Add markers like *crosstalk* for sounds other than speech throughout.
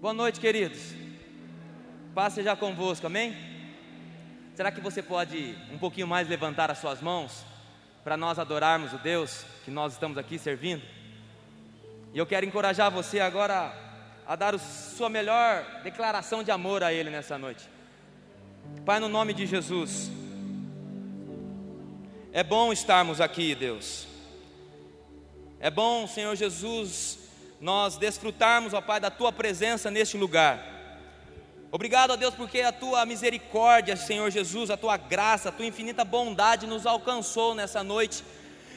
Boa noite, queridos. Paz seja convosco, amém? Será que você pode um pouquinho mais levantar as suas mãos para nós adorarmos o Deus que nós estamos aqui servindo? E eu quero encorajar você agora a dar a sua melhor declaração de amor a Ele nessa noite. Pai, no nome de Jesus, é bom estarmos aqui, Deus. É bom, Senhor Jesus, nós desfrutarmos, ó Pai, da Tua presença neste lugar. Obrigado, ó Deus, porque a Tua misericórdia, Senhor Jesus, a Tua graça, a Tua infinita bondade nos alcançou nessa noite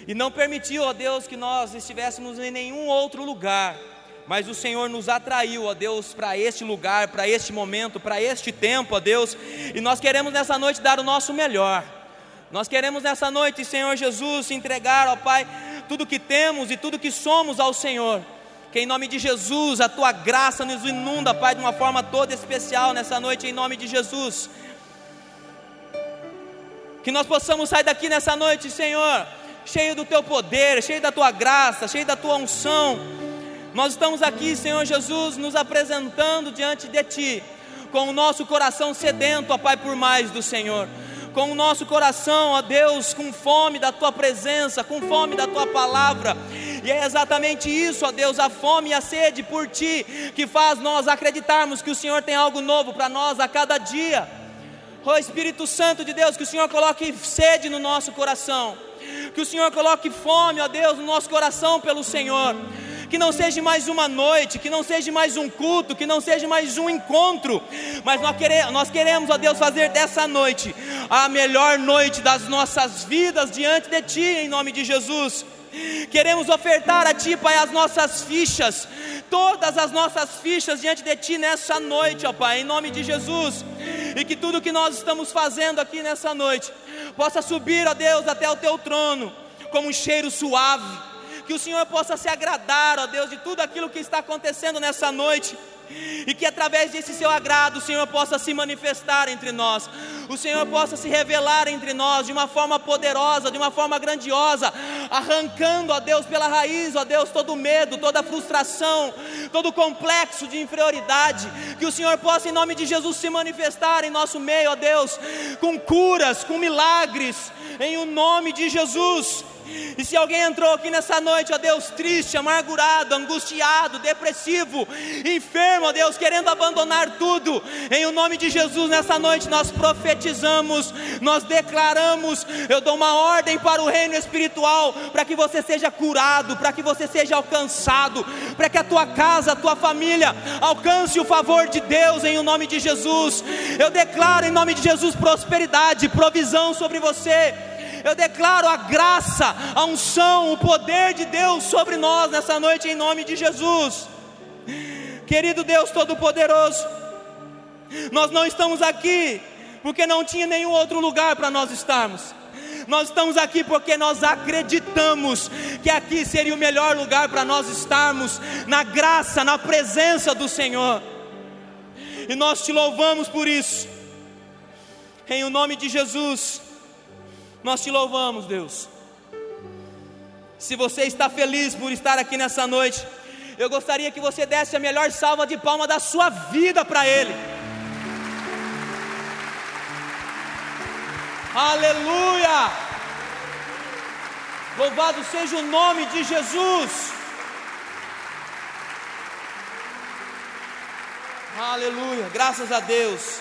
e não permitiu, ó Deus, que nós estivéssemos em nenhum outro lugar, mas o Senhor nos atraiu, ó Deus, para este lugar, para este momento, para este tempo, ó Deus, e nós queremos nessa noite dar o nosso melhor. Nós queremos nessa noite, Senhor Jesus, entregar, ó Pai, tudo que temos e tudo que somos ao Senhor. Que em nome de Jesus a tua graça nos inunda, Pai, de uma forma toda especial nessa noite, em nome de Jesus. Que nós possamos sair daqui nessa noite, Senhor, cheio do teu poder, cheio da tua graça, cheio da tua unção. Nós estamos aqui, Senhor Jesus, nos apresentando diante de ti, com o nosso coração sedento, ó Pai, por mais do Senhor com o nosso coração, ó Deus, com fome da tua presença, com fome da tua palavra. E é exatamente isso, ó Deus, a fome e a sede por ti, que faz nós acreditarmos que o Senhor tem algo novo para nós a cada dia. Ó Espírito Santo de Deus, que o Senhor coloque sede no nosso coração, que o Senhor coloque fome, ó Deus, no nosso coração pelo Senhor que não seja mais uma noite, que não seja mais um culto, que não seja mais um encontro, mas nós queremos, ó Deus, fazer dessa noite a melhor noite das nossas vidas diante de Ti, em nome de Jesus. Queremos ofertar a Ti, Pai, as nossas fichas, todas as nossas fichas diante de Ti nessa noite, ó Pai, em nome de Jesus. E que tudo que nós estamos fazendo aqui nessa noite possa subir, ó Deus, até o Teu trono, como um cheiro suave que o Senhor possa se agradar, ó Deus, de tudo aquilo que está acontecendo nessa noite. E que através desse seu agrado o Senhor possa se manifestar entre nós, o Senhor possa se revelar entre nós de uma forma poderosa, de uma forma grandiosa, arrancando, ó Deus, pela raiz, ó Deus, todo medo, toda frustração, todo complexo de inferioridade, que o Senhor possa, em nome de Jesus, se manifestar em nosso meio, ó Deus, com curas, com milagres, em o nome de Jesus. E se alguém entrou aqui nessa noite, ó Deus, triste, amargurado, angustiado, depressivo, enfermo, ó Deus, querendo abandonar tudo, em o nome de Jesus, nessa noite nós profetizamos, nós declaramos, eu dou uma ordem para o reino espiritual, para que você seja curado, para que você seja alcançado, para que a tua casa, a tua família alcance o favor de Deus, em o nome de Jesus. Eu declaro em nome de Jesus prosperidade, provisão sobre você eu declaro a graça, a unção, o poder de Deus sobre nós nessa noite, em nome de Jesus. Querido Deus Todo-Poderoso, nós não estamos aqui porque não tinha nenhum outro lugar para nós estarmos. Nós estamos aqui porque nós acreditamos que aqui seria o melhor lugar para nós estarmos, na graça, na presença do Senhor. E nós te louvamos por isso, em o nome de Jesus. Nós te louvamos, Deus. Se você está feliz por estar aqui nessa noite, eu gostaria que você desse a melhor salva de palma da sua vida para Ele. Aleluia! Louvado seja o nome de Jesus. Aleluia, graças a Deus.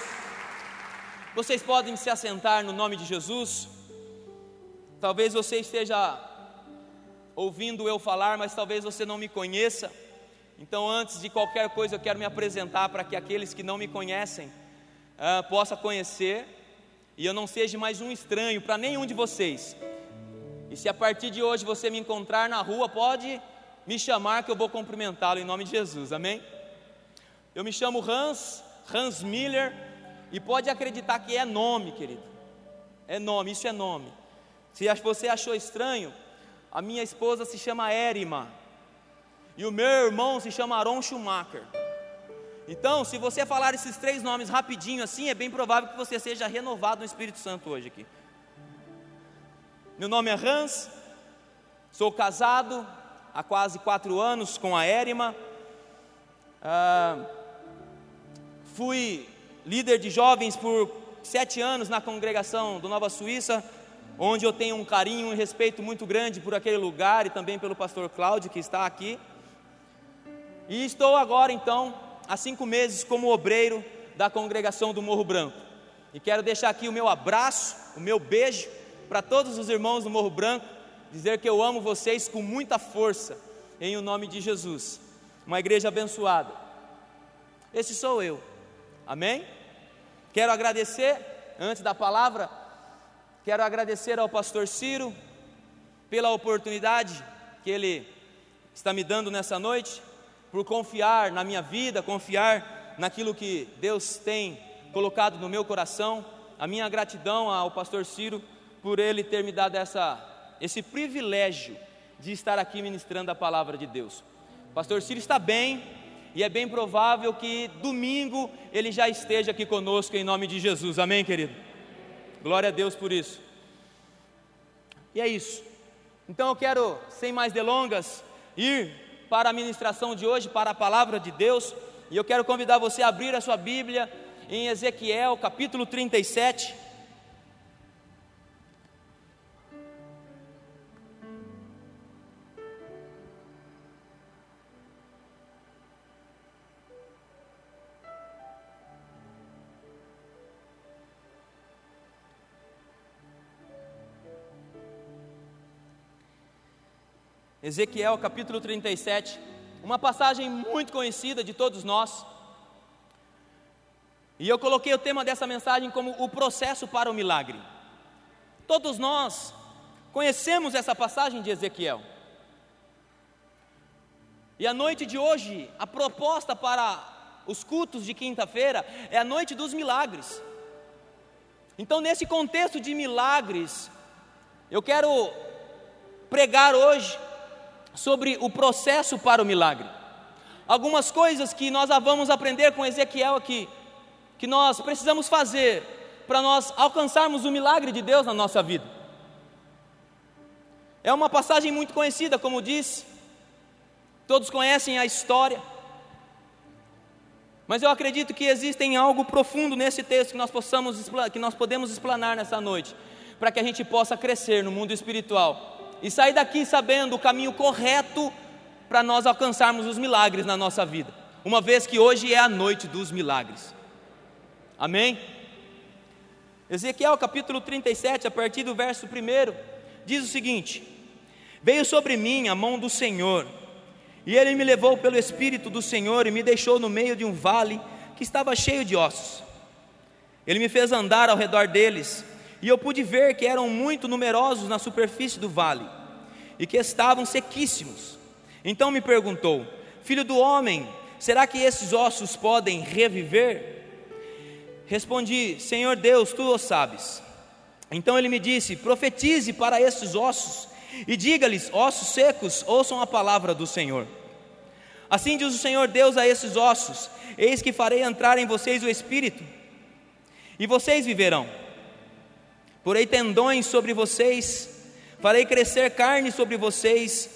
Vocês podem se assentar no nome de Jesus. Talvez você esteja ouvindo eu falar, mas talvez você não me conheça. Então, antes de qualquer coisa, eu quero me apresentar para que aqueles que não me conhecem uh, possam conhecer e eu não seja mais um estranho para nenhum de vocês. E se a partir de hoje você me encontrar na rua, pode me chamar que eu vou cumprimentá-lo em nome de Jesus, amém? Eu me chamo Hans, Hans Miller, e pode acreditar que é nome, querido. É nome, isso é nome. Se você achou estranho, a minha esposa se chama Érima e o meu irmão se chama Aaron Schumacher. Então, se você falar esses três nomes rapidinho assim, é bem provável que você seja renovado no Espírito Santo hoje aqui. Meu nome é Hans, sou casado há quase quatro anos com a Érima. Ah, fui líder de jovens por sete anos na congregação do Nova Suíça, onde eu tenho um carinho e um respeito muito grande por aquele lugar e também pelo pastor Cláudio que está aqui. E estou agora então há cinco meses como obreiro da congregação do Morro Branco. E quero deixar aqui o meu abraço, o meu beijo para todos os irmãos do Morro Branco, dizer que eu amo vocês com muita força, em o nome de Jesus. Uma igreja abençoada. Esse sou eu. Amém? Quero agradecer, antes da palavra, quero agradecer ao pastor Ciro pela oportunidade que ele está me dando nessa noite, por confiar na minha vida, confiar naquilo que Deus tem colocado no meu coração. A minha gratidão ao pastor Ciro por ele ter me dado essa, esse privilégio de estar aqui ministrando a palavra de Deus. O pastor Ciro está bem e é bem provável que domingo ele já esteja aqui conosco em nome de Jesus. Amém, querido? Glória a Deus por isso. E é isso. Então eu quero, sem mais delongas, ir para a ministração de hoje, para a palavra de Deus. E eu quero convidar você a abrir a sua Bíblia em Ezequiel, capítulo 37. Ezequiel capítulo 37 uma passagem muito conhecida de todos nós. E eu coloquei o tema dessa mensagem como o processo para o milagre. Todos nós conhecemos essa passagem de Ezequiel. E a noite de hoje, a proposta para os cultos de quinta-feira é a noite dos milagres. Então, nesse contexto de milagres, eu quero pregar hoje sobre o processo para o milagre. Algumas coisas que nós vamos aprender com Ezequiel aqui, que nós precisamos fazer para nós alcançarmos o milagre de Deus na nossa vida. É uma passagem muito conhecida, como disse, todos conhecem a história, mas eu acredito que existem algo profundo nesse texto que nós possamos que nós podemos explanar nessa noite, para que a gente possa crescer no mundo espiritual e sair daqui sabendo o caminho correto para nós alcançarmos os milagres na nossa vida, uma vez que hoje é a noite dos milagres. Amém? Ezequiel capítulo 37, a partir do verso 1, diz o seguinte: Veio sobre mim a mão do Senhor, e ele me levou pelo Espírito do Senhor e me deixou no meio de um vale que estava cheio de ossos. Ele me fez andar ao redor deles, e eu pude ver que eram muito numerosos na superfície do vale, e que estavam sequíssimos. Então me perguntou: Filho do homem, será que esses ossos podem reviver? Respondi: Senhor Deus, tu o sabes. Então ele me disse: Profetize para esses ossos e diga-lhes: Ossos secos, ouçam a palavra do Senhor. Assim diz o Senhor Deus a esses ossos: Eis que farei entrar em vocês o espírito, e vocês viverão. Porei tendões sobre vocês, farei crescer carne sobre vocês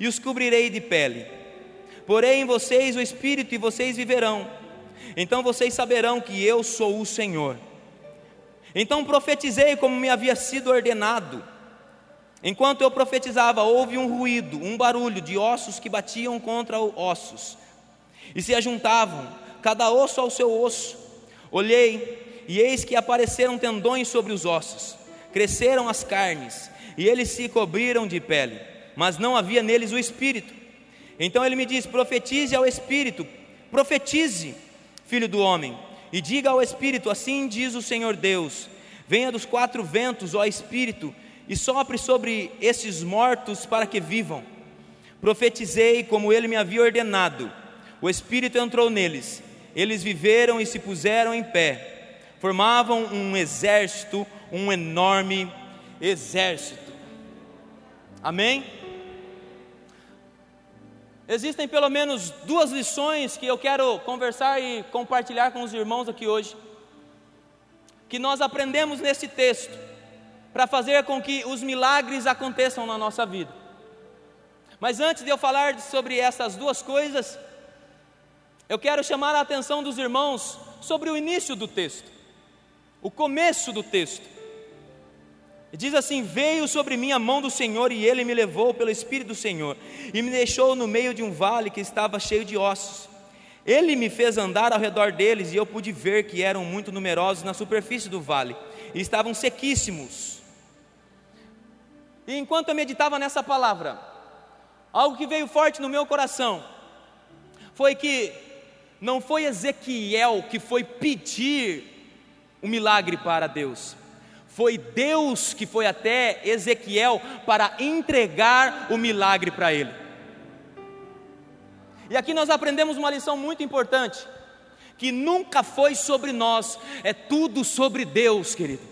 e os cobrirei de pele. Porei em vocês o espírito e vocês viverão. Então vocês saberão que eu sou o Senhor. Então profetizei como me havia sido ordenado. Enquanto eu profetizava, houve um ruído, um barulho de ossos que batiam contra ossos e se ajuntavam, cada osso ao seu osso. Olhei e eis que apareceram tendões sobre os ossos, cresceram as carnes, e eles se cobriram de pele, mas não havia neles o espírito. Então ele me diz: profetize ao espírito, profetize, filho do homem, e diga ao espírito: assim diz o Senhor Deus: venha dos quatro ventos, ó espírito, e sopre sobre esses mortos para que vivam. Profetizei como ele me havia ordenado. O espírito entrou neles, eles viveram e se puseram em pé formavam um exército, um enorme exército. Amém? Existem pelo menos duas lições que eu quero conversar e compartilhar com os irmãos aqui hoje, que nós aprendemos nesse texto, para fazer com que os milagres aconteçam na nossa vida. Mas antes de eu falar sobre essas duas coisas, eu quero chamar a atenção dos irmãos sobre o início do texto, o começo do texto. Diz assim: Veio sobre mim a mão do Senhor, e ele me levou pelo Espírito do Senhor, e me deixou no meio de um vale que estava cheio de ossos. Ele me fez andar ao redor deles, e eu pude ver que eram muito numerosos na superfície do vale, e estavam sequíssimos. E enquanto eu meditava nessa palavra, algo que veio forte no meu coração foi que não foi Ezequiel que foi pedir um milagre para Deus, foi Deus que foi até Ezequiel para entregar o milagre para ele. E aqui nós aprendemos uma lição muito importante: que nunca foi sobre nós, é tudo sobre Deus, querido.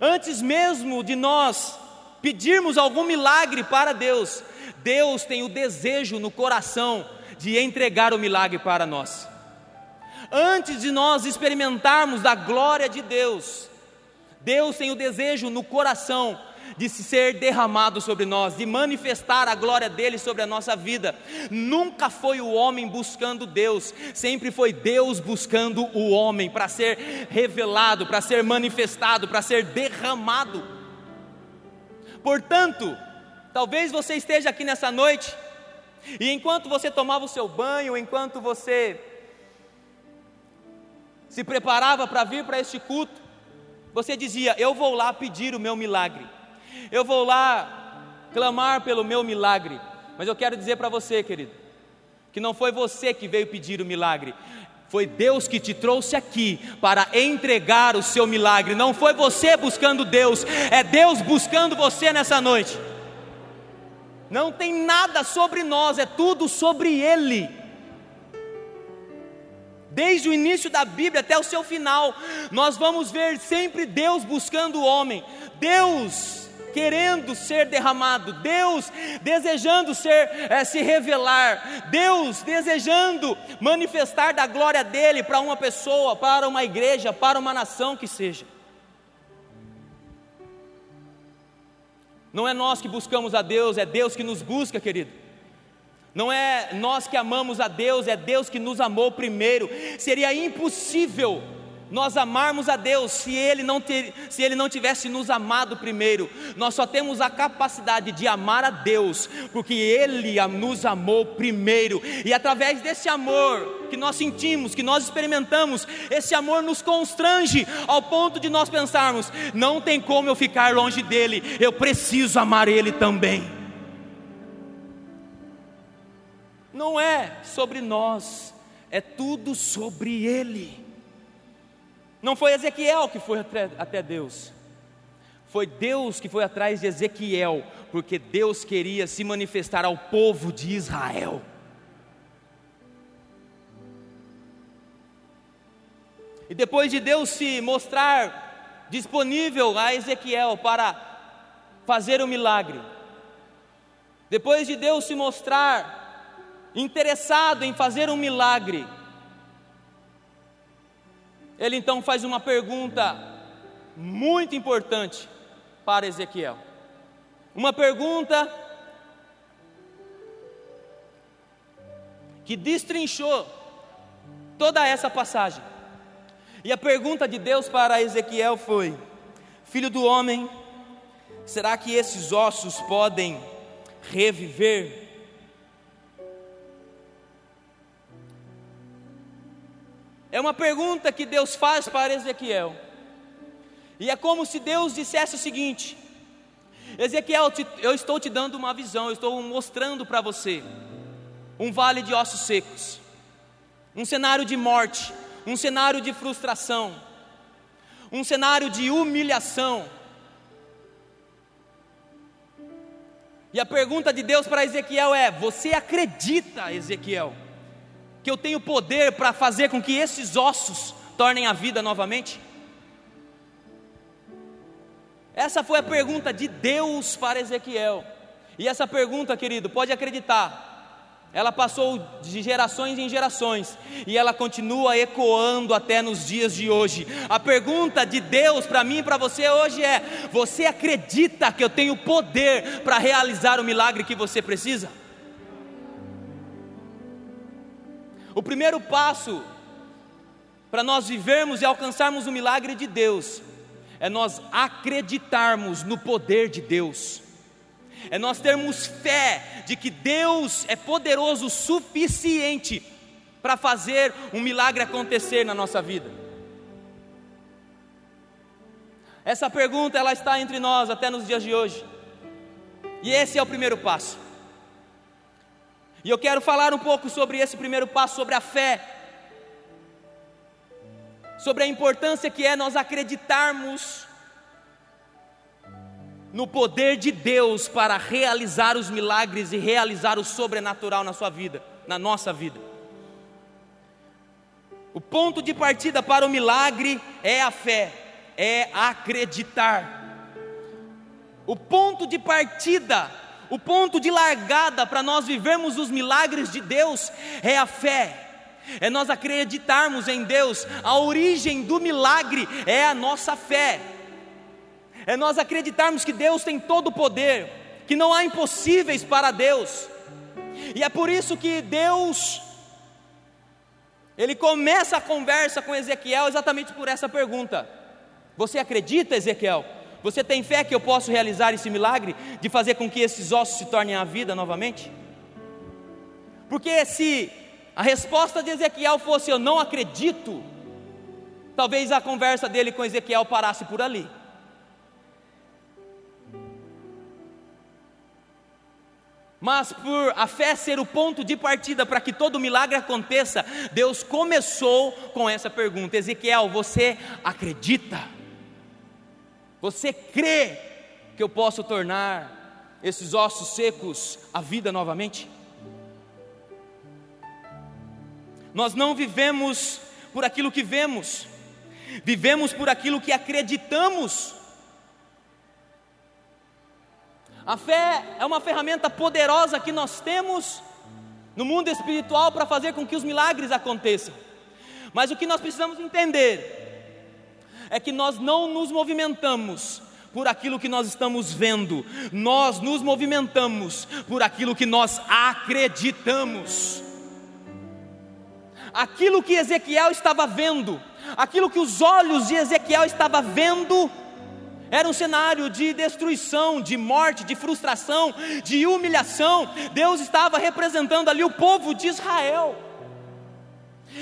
Antes mesmo de nós pedirmos algum milagre para Deus, Deus tem o desejo no coração de entregar o milagre para nós antes de nós experimentarmos da glória de Deus, Deus tem o desejo no coração de ser derramado sobre nós, de manifestar a glória dele sobre a nossa vida. Nunca foi o homem buscando Deus, sempre foi Deus buscando o homem para ser revelado, para ser manifestado, para ser derramado. Portanto, talvez você esteja aqui nessa noite e enquanto você tomava o seu banho, enquanto você se preparava para vir para este culto, você dizia: Eu vou lá pedir o meu milagre, eu vou lá clamar pelo meu milagre. Mas eu quero dizer para você, querido, que não foi você que veio pedir o milagre, foi Deus que te trouxe aqui para entregar o seu milagre. Não foi você buscando Deus, é Deus buscando você nessa noite. Não tem nada sobre nós, é tudo sobre Ele desde o início da Bíblia até o seu final, nós vamos ver sempre Deus buscando o homem, Deus querendo ser derramado, Deus desejando ser é, se revelar, Deus desejando manifestar da glória dele para uma pessoa, para uma igreja, para uma nação que seja. Não é nós que buscamos a Deus, é Deus que nos busca, querido. Não é nós que amamos a Deus, é Deus que nos amou primeiro. Seria impossível nós amarmos a Deus se ele não ter, se ele não tivesse nos amado primeiro. Nós só temos a capacidade de amar a Deus porque ele nos amou primeiro. E através desse amor que nós sentimos, que nós experimentamos, esse amor nos constrange ao ponto de nós pensarmos: não tem como eu ficar longe dele, eu preciso amar ele também. Não é sobre nós, é tudo sobre Ele. Não foi Ezequiel que foi até Deus, foi Deus que foi atrás de Ezequiel, porque Deus queria se manifestar ao povo de Israel. E depois de Deus se mostrar disponível a Ezequiel para fazer o milagre, depois de Deus se mostrar interessado em fazer um milagre. Ele então faz uma pergunta muito importante para Ezequiel. Uma pergunta que destrinchou toda essa passagem. E a pergunta de Deus para Ezequiel foi: Filho do homem, será que esses ossos podem reviver? É uma pergunta que Deus faz para Ezequiel. E é como se Deus dissesse o seguinte: Ezequiel, eu estou te dando uma visão, eu estou mostrando para você um vale de ossos secos, um cenário de morte, um cenário de frustração, um cenário de humilhação. E a pergunta de Deus para Ezequiel é: Você acredita, Ezequiel? Que eu tenho poder para fazer com que esses ossos tornem a vida novamente? Essa foi a pergunta de Deus para Ezequiel. E essa pergunta, querido, pode acreditar, ela passou de gerações em gerações e ela continua ecoando até nos dias de hoje. A pergunta de Deus para mim e para você hoje é: você acredita que eu tenho poder para realizar o milagre que você precisa? O primeiro passo para nós vivermos e alcançarmos o milagre de Deus é nós acreditarmos no poder de Deus, é nós termos fé de que Deus é poderoso o suficiente para fazer um milagre acontecer na nossa vida. Essa pergunta ela está entre nós até nos dias de hoje. E esse é o primeiro passo. E eu quero falar um pouco sobre esse primeiro passo, sobre a fé sobre a importância que é nós acreditarmos no poder de Deus para realizar os milagres e realizar o sobrenatural na sua vida, na nossa vida. O ponto de partida para o milagre é a fé, é acreditar. O ponto de partida, o ponto de largada para nós vivermos os milagres de Deus é a fé. É nós acreditarmos em Deus, a origem do milagre é a nossa fé, é nós acreditarmos que Deus tem todo o poder, que não há impossíveis para Deus, e é por isso que Deus, ele começa a conversa com Ezequiel exatamente por essa pergunta: Você acredita, Ezequiel? Você tem fé que eu posso realizar esse milagre de fazer com que esses ossos se tornem a vida novamente? Porque se a resposta de Ezequiel fosse: Eu não acredito, talvez a conversa dele com Ezequiel parasse por ali. Mas por a fé ser o ponto de partida para que todo milagre aconteça, Deus começou com essa pergunta: Ezequiel, você acredita? Você crê que eu posso tornar esses ossos secos a vida novamente? Nós não vivemos por aquilo que vemos, vivemos por aquilo que acreditamos. A fé é uma ferramenta poderosa que nós temos no mundo espiritual para fazer com que os milagres aconteçam. Mas o que nós precisamos entender é que nós não nos movimentamos por aquilo que nós estamos vendo, nós nos movimentamos por aquilo que nós acreditamos aquilo que Ezequiel estava vendo, aquilo que os olhos de Ezequiel estavam vendo, era um cenário de destruição, de morte, de frustração, de humilhação. Deus estava representando ali o povo de Israel.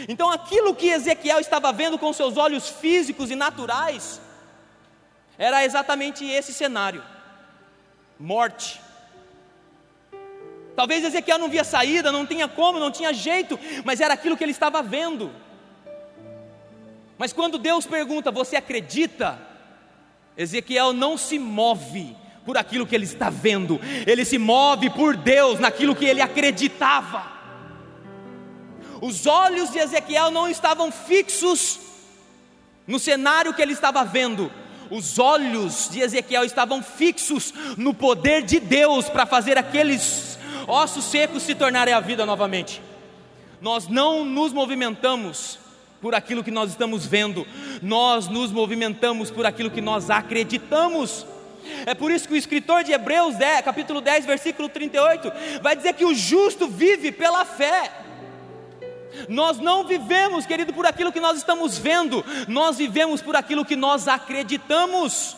Então, aquilo que Ezequiel estava vendo com seus olhos físicos e naturais, era exatamente esse cenário: morte, Talvez Ezequiel não via saída, não tinha como, não tinha jeito, mas era aquilo que ele estava vendo. Mas quando Deus pergunta, você acredita? Ezequiel não se move por aquilo que ele está vendo, ele se move por Deus, naquilo que ele acreditava. Os olhos de Ezequiel não estavam fixos no cenário que ele estava vendo, os olhos de Ezequiel estavam fixos no poder de Deus para fazer aqueles ossos secos se tornarem a vida novamente. Nós não nos movimentamos por aquilo que nós estamos vendo, nós nos movimentamos por aquilo que nós acreditamos. É por isso que o escritor de Hebreus 10, capítulo 10, versículo 38, vai dizer que o justo vive pela fé. Nós não vivemos, querido, por aquilo que nós estamos vendo, nós vivemos por aquilo que nós acreditamos.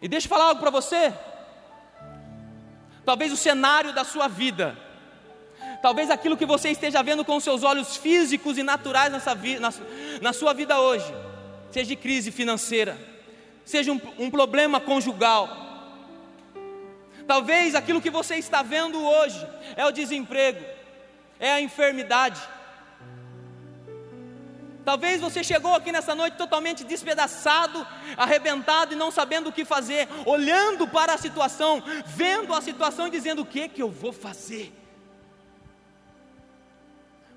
E deixa eu falar algo para você. Talvez o cenário da sua vida, talvez aquilo que você esteja vendo com seus olhos físicos e naturais nessa vi, na, na sua vida hoje, seja crise financeira, seja um, um problema conjugal, talvez aquilo que você está vendo hoje é o desemprego, é a enfermidade, Talvez você chegou aqui nessa noite totalmente despedaçado, arrebentado e não sabendo o que fazer, olhando para a situação, vendo a situação e dizendo: o que que eu vou fazer?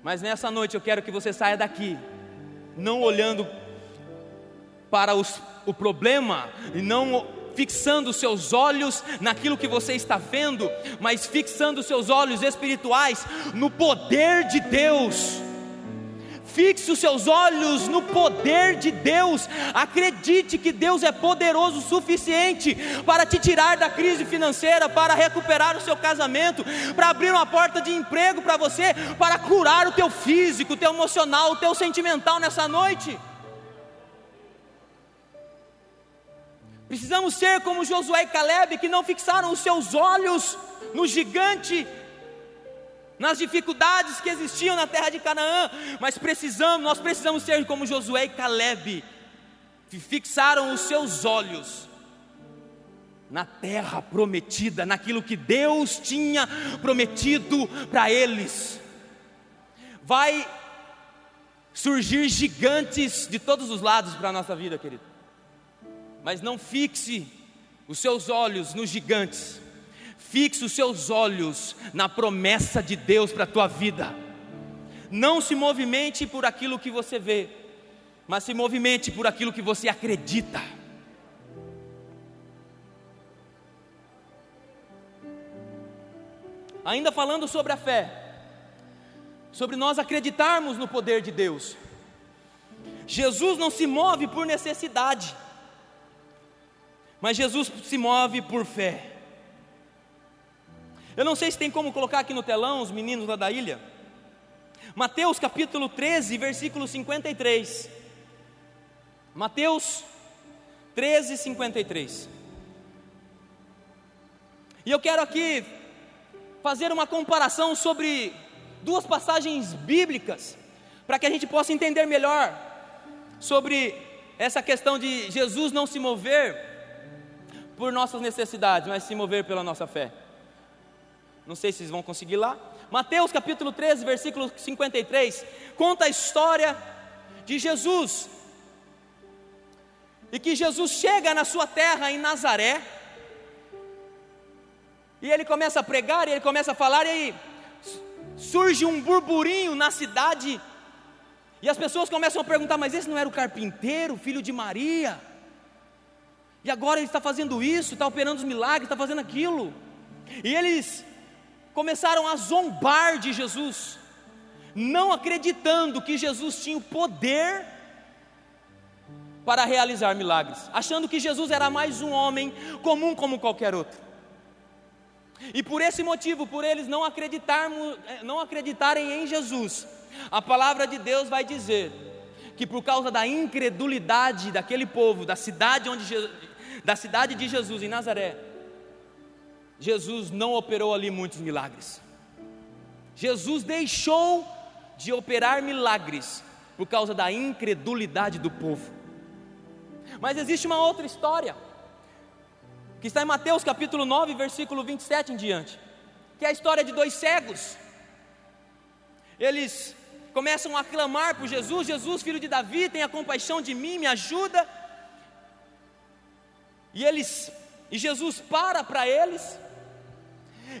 Mas nessa noite eu quero que você saia daqui, não olhando para os, o problema e não fixando seus olhos naquilo que você está vendo, mas fixando seus olhos espirituais no poder de Deus Fixe os seus olhos no poder de Deus. Acredite que Deus é poderoso o suficiente para te tirar da crise financeira, para recuperar o seu casamento, para abrir uma porta de emprego para você, para curar o teu físico, o teu emocional, o teu sentimental nessa noite. Precisamos ser como Josué e Caleb, que não fixaram os seus olhos no gigante nas dificuldades que existiam na terra de Canaã, mas precisamos, nós precisamos ser como Josué e Caleb, que fixaram os seus olhos na terra prometida, naquilo que Deus tinha prometido para eles. Vai surgir gigantes de todos os lados para a nossa vida, querido. Mas não fixe os seus olhos nos gigantes, Fixe os seus olhos na promessa de Deus para a tua vida. Não se movimente por aquilo que você vê, mas se movimente por aquilo que você acredita. Ainda falando sobre a fé, sobre nós acreditarmos no poder de Deus. Jesus não se move por necessidade, mas Jesus se move por fé. Eu não sei se tem como colocar aqui no telão os meninos lá da ilha. Mateus capítulo 13, versículo 53. Mateus 13, 53. E eu quero aqui fazer uma comparação sobre duas passagens bíblicas, para que a gente possa entender melhor sobre essa questão de Jesus não se mover por nossas necessidades, mas se mover pela nossa fé. Não sei se vocês vão conseguir lá. Mateus capítulo 13, versículo 53, conta a história de Jesus. E que Jesus chega na sua terra em Nazaré. E ele começa a pregar, e ele começa a falar, e aí surge um burburinho na cidade. E as pessoas começam a perguntar: mas esse não era o carpinteiro, filho de Maria? E agora ele está fazendo isso, está operando os milagres, está fazendo aquilo. E eles começaram a zombar de Jesus, não acreditando que Jesus tinha o poder para realizar milagres, achando que Jesus era mais um homem comum como qualquer outro. E por esse motivo, por eles não eh, não acreditarem em Jesus, a palavra de Deus vai dizer que por causa da incredulidade daquele povo, da cidade onde da cidade de Jesus em Nazaré, Jesus não operou ali muitos milagres. Jesus deixou de operar milagres por causa da incredulidade do povo. Mas existe uma outra história, que está em Mateus capítulo 9, versículo 27 em diante, que é a história de dois cegos. Eles começam a clamar por Jesus: Jesus, filho de Davi, tenha compaixão de mim, me ajuda. E eles, e Jesus para para eles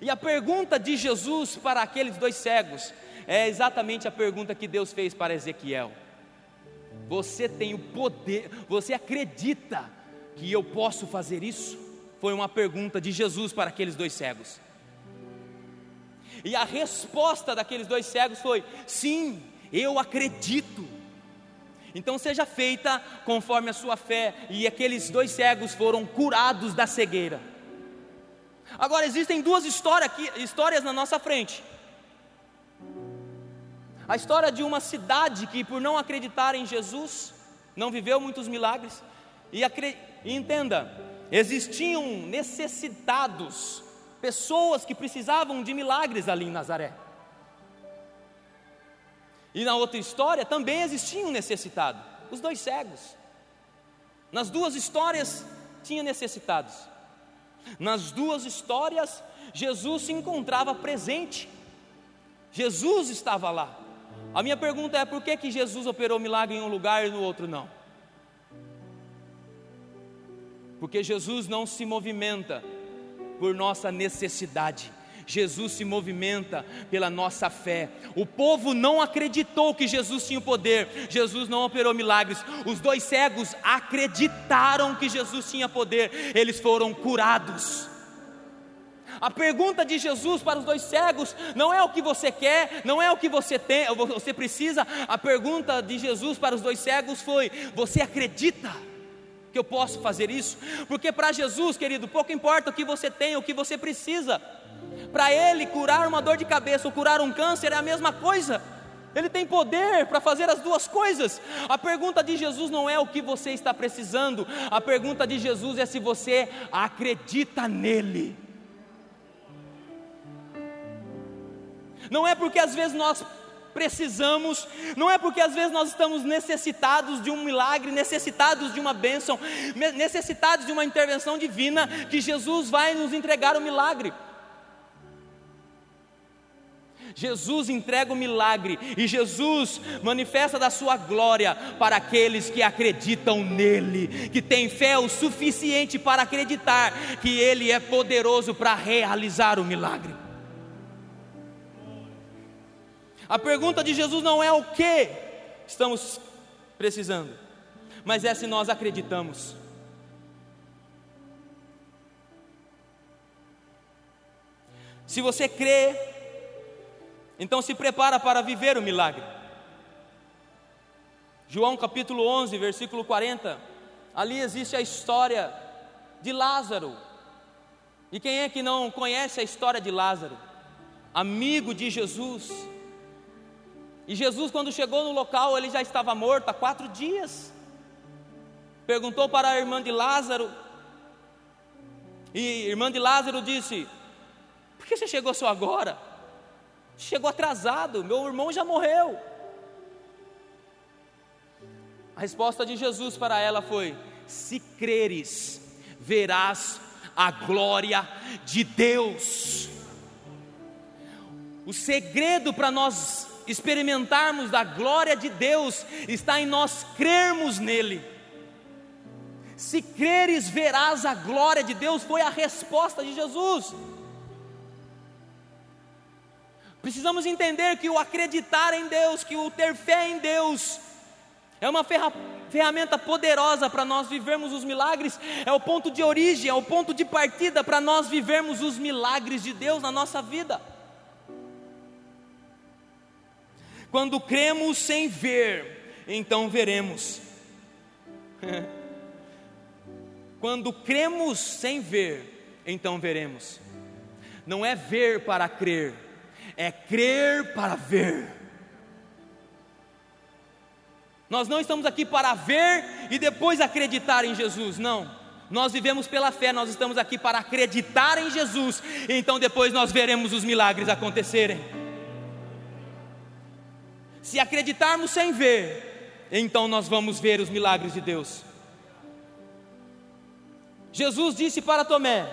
e a pergunta de Jesus para aqueles dois cegos é exatamente a pergunta que Deus fez para Ezequiel: Você tem o poder, você acredita que eu posso fazer isso? Foi uma pergunta de Jesus para aqueles dois cegos. E a resposta daqueles dois cegos foi: Sim, eu acredito. Então seja feita conforme a sua fé. E aqueles dois cegos foram curados da cegueira. Agora, existem duas história aqui, histórias na nossa frente. A história de uma cidade que, por não acreditar em Jesus, não viveu muitos milagres. E, e entenda, existiam necessitados, pessoas que precisavam de milagres ali em Nazaré. E na outra história também existia um necessitado, os dois cegos. Nas duas histórias tinha necessitados. Nas duas histórias, Jesus se encontrava presente. Jesus estava lá. A minha pergunta é: por que, que Jesus operou milagre em um lugar e no outro não? Porque Jesus não se movimenta por nossa necessidade, Jesus se movimenta pela nossa fé. O povo não acreditou que Jesus tinha o poder, Jesus não operou milagres. Os dois cegos acreditaram que Jesus tinha poder, eles foram curados. A pergunta de Jesus para os dois cegos não é o que você quer, não é o que você tem, você precisa. A pergunta de Jesus para os dois cegos foi: Você acredita que eu posso fazer isso? Porque para Jesus, querido, pouco importa o que você tem, o que você precisa. Para Ele, curar uma dor de cabeça ou curar um câncer é a mesma coisa. Ele tem poder para fazer as duas coisas. A pergunta de Jesus não é o que você está precisando, a pergunta de Jesus é se você acredita nele. Não é porque às vezes nós precisamos, não é porque às vezes nós estamos necessitados de um milagre, necessitados de uma bênção, necessitados de uma intervenção divina, que Jesus vai nos entregar o milagre. Jesus entrega o milagre e Jesus manifesta da sua glória para aqueles que acreditam nele, que têm fé o suficiente para acreditar que ele é poderoso para realizar o milagre. A pergunta de Jesus não é o que estamos precisando, mas é se nós acreditamos. Se você crê então se prepara para viver o milagre. João capítulo 11, versículo 40. Ali existe a história de Lázaro. E quem é que não conhece a história de Lázaro? Amigo de Jesus. E Jesus, quando chegou no local, ele já estava morto há quatro dias. Perguntou para a irmã de Lázaro. E a irmã de Lázaro disse: Por que você chegou só agora? Chegou atrasado, meu irmão já morreu. A resposta de Jesus para ela foi: Se creres, verás a glória de Deus. O segredo para nós experimentarmos da glória de Deus está em nós crermos nele. Se creres, verás a glória de Deus, foi a resposta de Jesus. Precisamos entender que o acreditar em Deus, que o ter fé em Deus, é uma ferramenta poderosa para nós vivermos os milagres, é o ponto de origem, é o ponto de partida para nós vivermos os milagres de Deus na nossa vida. Quando cremos sem ver, então veremos. *laughs* Quando cremos sem ver, então veremos. Não é ver para crer, é crer para ver. Nós não estamos aqui para ver e depois acreditar em Jesus, não. Nós vivemos pela fé, nós estamos aqui para acreditar em Jesus, então depois nós veremos os milagres acontecerem. Se acreditarmos sem ver, então nós vamos ver os milagres de Deus. Jesus disse para Tomé: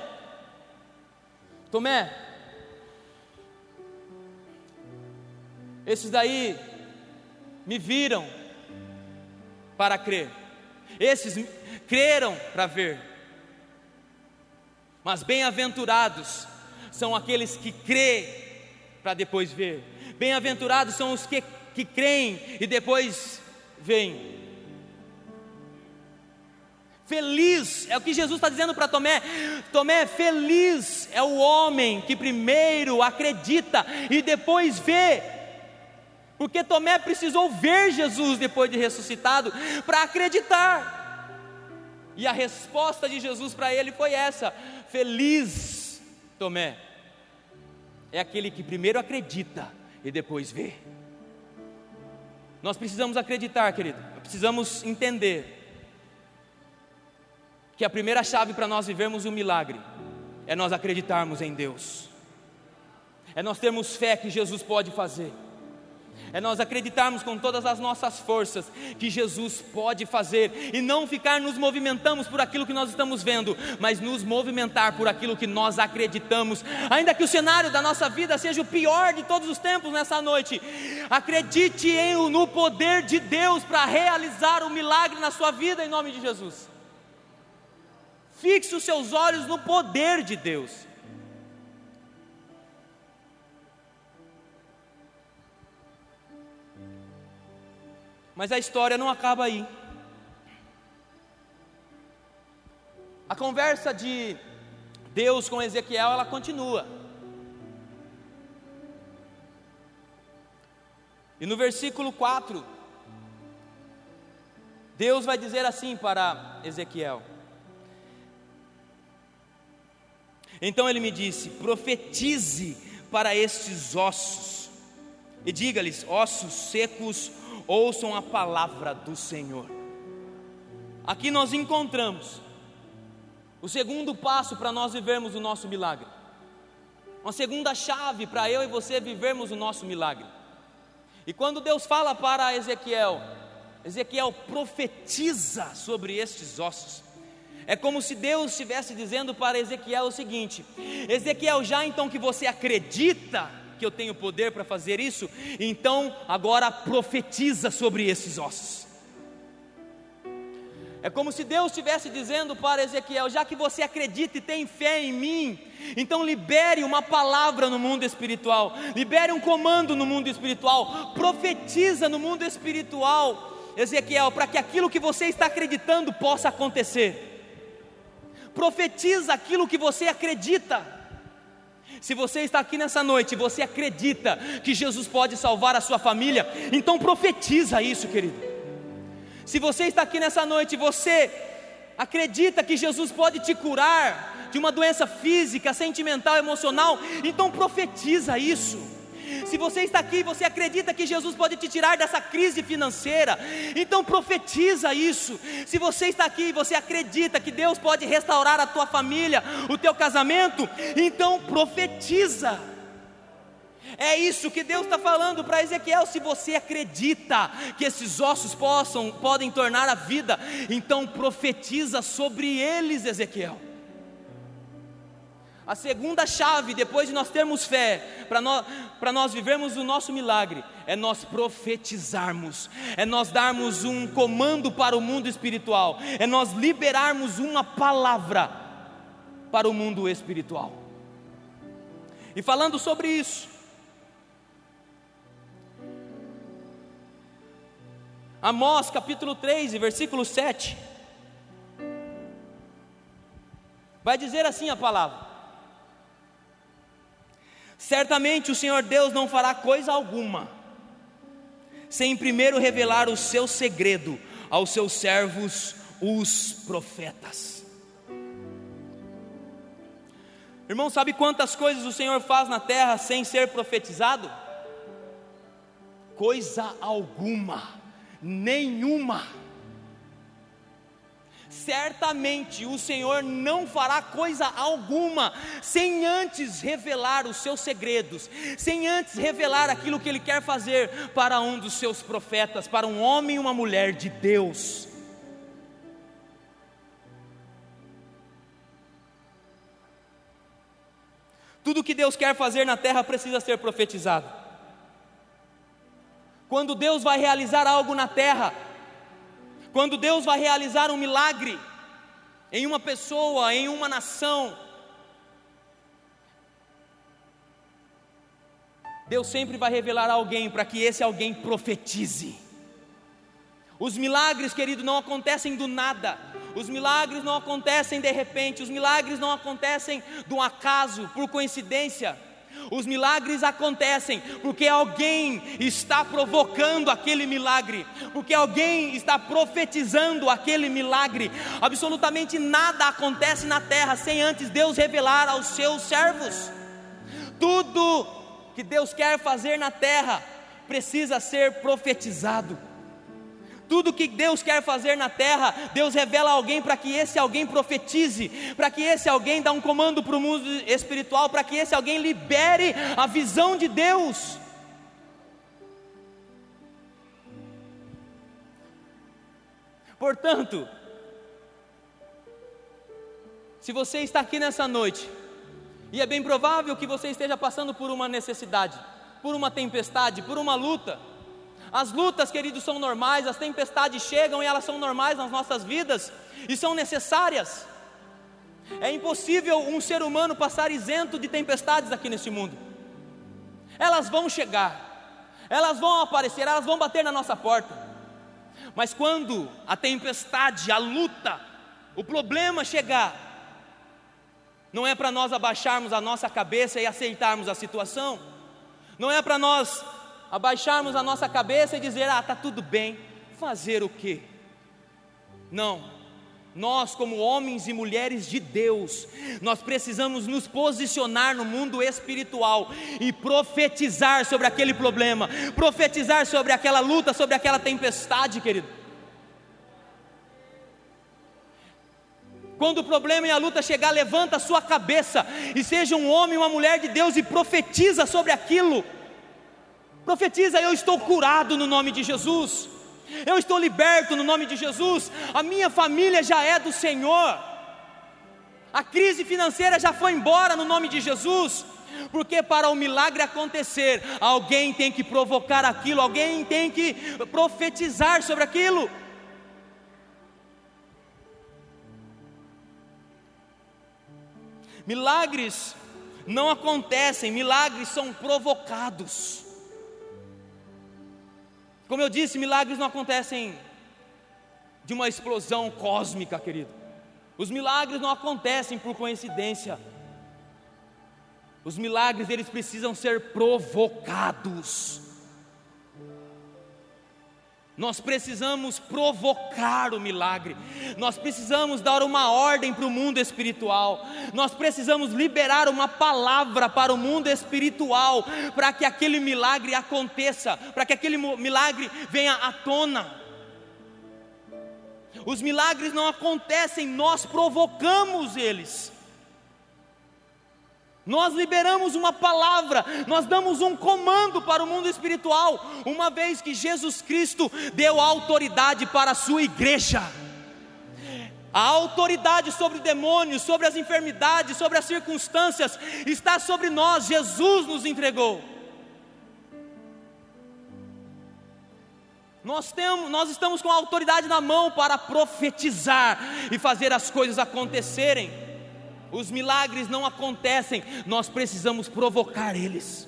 Tomé, Esses daí me viram para crer. Esses creram para ver. Mas bem-aventurados são aqueles que crê para depois ver. Bem-aventurados são os que, que creem e depois veem. Feliz é o que Jesus está dizendo para Tomé. Tomé, feliz é o homem que primeiro acredita e depois vê. Porque Tomé precisou ver Jesus depois de ressuscitado para acreditar. E a resposta de Jesus para ele foi essa: Feliz, Tomé, é aquele que primeiro acredita e depois vê. Nós precisamos acreditar, querido, precisamos entender que a primeira chave para nós vivermos um milagre é nós acreditarmos em Deus, é nós termos fé que Jesus pode fazer é nós acreditarmos com todas as nossas forças que Jesus pode fazer e não ficar nos movimentamos por aquilo que nós estamos vendo, mas nos movimentar por aquilo que nós acreditamos, ainda que o cenário da nossa vida seja o pior de todos os tempos nessa noite. Acredite em, no poder de Deus para realizar o milagre na sua vida em nome de Jesus. Fixe os seus olhos no poder de Deus. Mas a história não acaba aí. A conversa de Deus com Ezequiel, ela continua. E no versículo 4, Deus vai dizer assim para Ezequiel: Então ele me disse: profetize para estes ossos, e diga-lhes: ossos secos, ouçam a palavra do Senhor. Aqui nós encontramos o segundo passo para nós vivermos o nosso milagre, uma segunda chave para eu e você vivermos o nosso milagre. E quando Deus fala para Ezequiel, Ezequiel profetiza sobre estes ossos. É como se Deus estivesse dizendo para Ezequiel o seguinte: Ezequiel, já então que você acredita que eu tenho poder para fazer isso, então agora profetiza sobre esses ossos. É como se Deus estivesse dizendo para Ezequiel: já que você acredita e tem fé em mim, então libere uma palavra no mundo espiritual, libere um comando no mundo espiritual, profetiza no mundo espiritual, Ezequiel, para que aquilo que você está acreditando possa acontecer profetiza aquilo que você acredita. Se você está aqui nessa noite e você acredita que Jesus pode salvar a sua família, então profetiza isso, querido. Se você está aqui nessa noite e você acredita que Jesus pode te curar de uma doença física, sentimental, emocional, então profetiza isso. Se você está aqui e você acredita que Jesus pode te tirar dessa crise financeira, então profetiza isso. Se você está aqui e você acredita que Deus pode restaurar a tua família, o teu casamento, então profetiza. É isso que Deus está falando para Ezequiel. Se você acredita que esses ossos possam, podem tornar a vida, então profetiza sobre eles, Ezequiel. A segunda chave, depois de nós termos fé, para nós, nós vivermos o nosso milagre, é nós profetizarmos, é nós darmos um comando para o mundo espiritual, é nós liberarmos uma palavra para o mundo espiritual. E falando sobre isso, Amós capítulo 3, versículo 7, vai dizer assim a palavra: Certamente o Senhor Deus não fará coisa alguma, sem primeiro revelar o seu segredo aos seus servos, os profetas. Irmão, sabe quantas coisas o Senhor faz na terra sem ser profetizado? Coisa alguma, nenhuma certamente o Senhor não fará coisa alguma sem antes revelar os seus segredos, sem antes revelar aquilo que Ele quer fazer para um dos seus profetas, para um homem e uma mulher de Deus. Tudo que Deus quer fazer na terra precisa ser profetizado. Quando Deus vai realizar algo na terra, quando Deus vai realizar um milagre em uma pessoa, em uma nação, Deus sempre vai revelar alguém para que esse alguém profetize. Os milagres, querido, não acontecem do nada. Os milagres não acontecem de repente, os milagres não acontecem do acaso, por coincidência. Os milagres acontecem porque alguém está provocando aquele milagre, porque alguém está profetizando aquele milagre. Absolutamente nada acontece na terra sem antes Deus revelar aos seus servos. Tudo que Deus quer fazer na terra precisa ser profetizado. Tudo que Deus quer fazer na terra, Deus revela alguém para que esse alguém profetize, para que esse alguém dá um comando para o mundo espiritual, para que esse alguém libere a visão de Deus. Portanto, se você está aqui nessa noite, e é bem provável que você esteja passando por uma necessidade, por uma tempestade, por uma luta, as lutas, queridos, são normais, as tempestades chegam e elas são normais nas nossas vidas e são necessárias. É impossível um ser humano passar isento de tempestades aqui nesse mundo. Elas vão chegar, elas vão aparecer, elas vão bater na nossa porta. Mas quando a tempestade, a luta, o problema chegar, Não é para nós abaixarmos a nossa cabeça e aceitarmos a situação. Não é para nós abaixarmos a nossa cabeça e dizer: "Ah, tá tudo bem". Fazer o quê? Não. Nós, como homens e mulheres de Deus, nós precisamos nos posicionar no mundo espiritual e profetizar sobre aquele problema, profetizar sobre aquela luta, sobre aquela tempestade, querido. Quando o problema e a luta chegar, levanta a sua cabeça e seja um homem uma mulher de Deus e profetiza sobre aquilo. Profetiza, eu estou curado no nome de Jesus. Eu estou liberto no nome de Jesus. A minha família já é do Senhor. A crise financeira já foi embora no nome de Jesus. Porque para o milagre acontecer, alguém tem que provocar aquilo, alguém tem que profetizar sobre aquilo. Milagres não acontecem, milagres são provocados. Como eu disse, milagres não acontecem de uma explosão cósmica, querido. Os milagres não acontecem por coincidência. Os milagres eles precisam ser provocados. Nós precisamos provocar o milagre, nós precisamos dar uma ordem para o mundo espiritual, nós precisamos liberar uma palavra para o mundo espiritual, para que aquele milagre aconteça, para que aquele milagre venha à tona. Os milagres não acontecem, nós provocamos eles. Nós liberamos uma palavra, nós damos um comando para o mundo espiritual, uma vez que Jesus Cristo deu autoridade para a sua igreja. A autoridade sobre demônios, sobre as enfermidades, sobre as circunstâncias, está sobre nós, Jesus nos entregou. Nós, temos, nós estamos com a autoridade na mão para profetizar e fazer as coisas acontecerem. Os milagres não acontecem, nós precisamos provocar eles.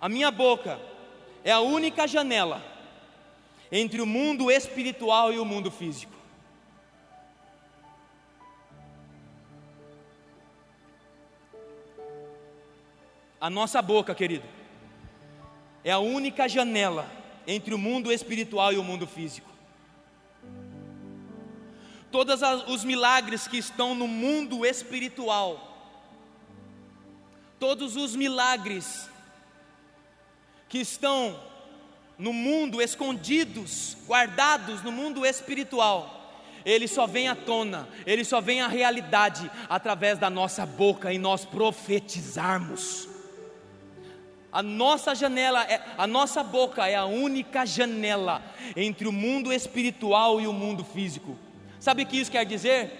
A minha boca é a única janela entre o mundo espiritual e o mundo físico. A nossa boca, querido, é a única janela entre o mundo espiritual e o mundo físico todos os milagres que estão no mundo espiritual, todos os milagres que estão no mundo escondidos, guardados no mundo espiritual, ele só vem à tona, ele só vem à realidade através da nossa boca e nós profetizarmos. A nossa janela, é, a nossa boca é a única janela entre o mundo espiritual e o mundo físico. Sabe o que isso quer dizer?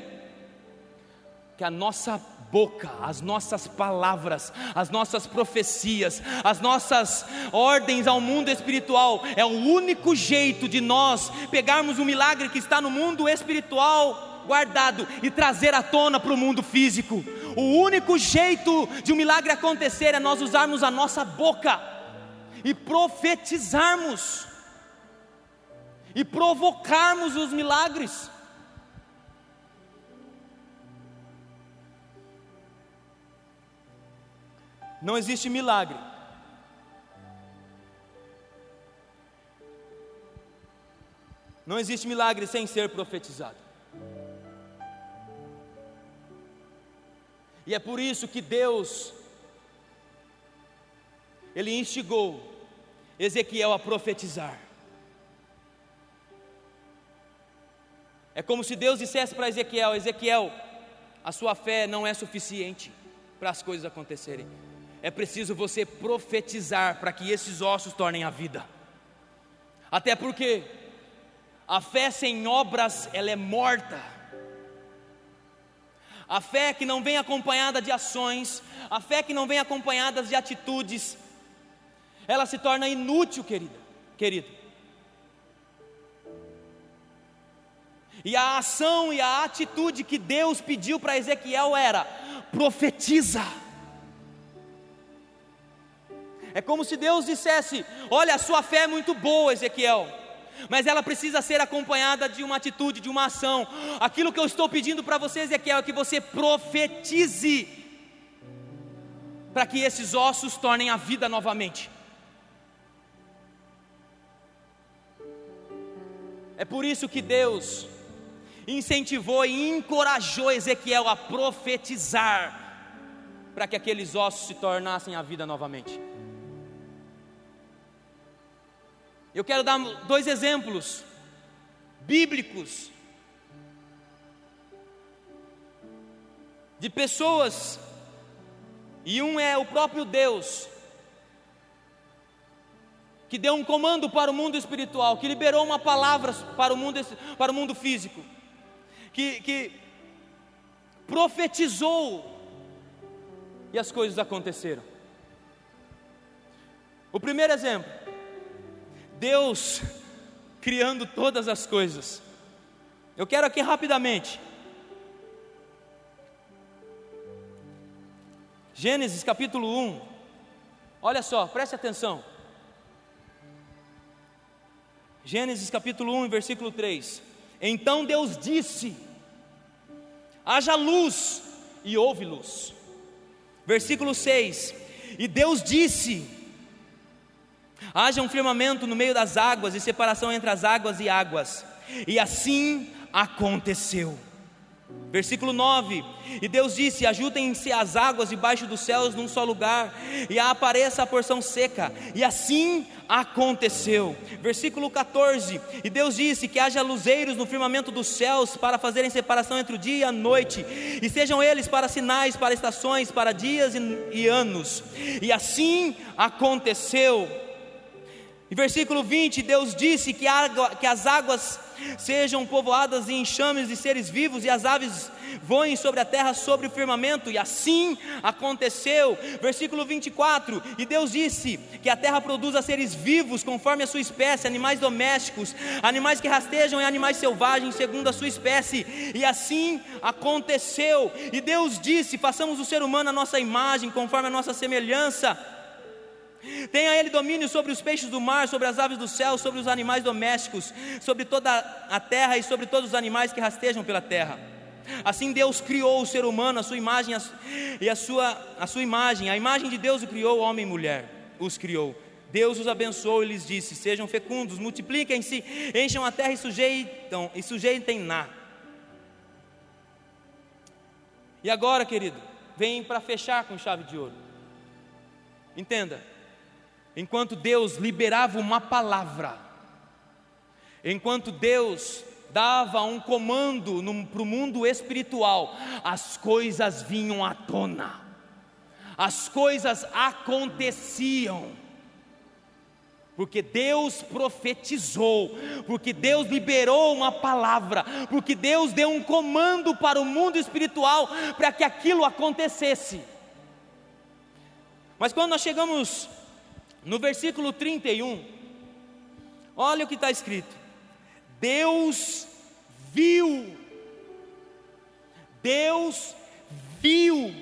Que a nossa boca, as nossas palavras, as nossas profecias, as nossas ordens ao mundo espiritual é o único jeito de nós pegarmos o milagre que está no mundo espiritual guardado e trazer à tona para o mundo físico. O único jeito de um milagre acontecer é nós usarmos a nossa boca e profetizarmos e provocarmos os milagres. Não existe milagre. Não existe milagre sem ser profetizado. E é por isso que Deus, Ele instigou Ezequiel a profetizar. É como se Deus dissesse para Ezequiel: Ezequiel, a sua fé não é suficiente para as coisas acontecerem é preciso você profetizar para que esses ossos tornem a vida. Até porque a fé sem obras, ela é morta. A fé que não vem acompanhada de ações, a fé que não vem acompanhada de atitudes, ela se torna inútil, querida, querido. E a ação e a atitude que Deus pediu para Ezequiel era: profetiza. É como se Deus dissesse: Olha, a sua fé é muito boa, Ezequiel. mas ela precisa ser acompanhada de uma atitude, de uma ação. Aquilo que eu estou pedindo para vocês é que, é que você profetize, para que esses ossos tornem a vida novamente. É por isso que Deus incentivou e encorajou Ezequiel a profetizar, para que aqueles ossos se tornassem a vida novamente. Eu quero dar dois exemplos bíblicos de pessoas, e um é o próprio Deus, que deu um comando para o mundo espiritual, que liberou uma palavra para o mundo, para o mundo físico, que, que profetizou e as coisas aconteceram. O primeiro exemplo, Deus criando todas as coisas. Eu quero aqui rapidamente. Gênesis capítulo 1. Olha só, preste atenção. Gênesis capítulo 1, versículo 3. Então Deus disse: haja luz, e houve luz. Versículo 6. E Deus disse: Haja um firmamento no meio das águas e separação entre as águas e águas. E assim aconteceu. Versículo 9: E Deus disse: Ajuntem-se as águas debaixo dos céus num só lugar, e apareça a porção seca. E assim aconteceu. Versículo 14: E Deus disse: Que haja luzeiros no firmamento dos céus para fazerem separação entre o dia e a noite, e sejam eles para sinais, para estações, para dias e, e anos. E assim aconteceu. Em versículo 20, Deus disse que, água, que as águas sejam povoadas de enxames de seres vivos e as aves voem sobre a terra, sobre o firmamento, e assim aconteceu. Versículo 24: E Deus disse que a terra produza seres vivos conforme a sua espécie, animais domésticos, animais que rastejam e animais selvagens segundo a sua espécie, e assim aconteceu. E Deus disse: façamos o ser humano a nossa imagem, conforme a nossa semelhança Tenha ele domínio sobre os peixes do mar, sobre as aves do céu, sobre os animais domésticos, sobre toda a terra e sobre todos os animais que rastejam pela terra. Assim Deus criou o ser humano, a sua imagem e a sua, a sua imagem, a imagem de Deus o criou, homem e mulher, os criou. Deus os abençoou e lhes disse: Sejam fecundos, multipliquem-se, encham a terra e sujeitam, e sujeitem-na. E agora, querido, vem para fechar com chave de ouro. Entenda, enquanto Deus liberava uma palavra, enquanto Deus dava um comando para o mundo espiritual, as coisas vinham à tona, as coisas aconteciam, porque Deus profetizou, porque Deus liberou uma palavra, porque Deus deu um comando para o mundo espiritual para que aquilo acontecesse. Mas quando nós chegamos no versículo 31, olha o que está escrito: Deus viu, Deus viu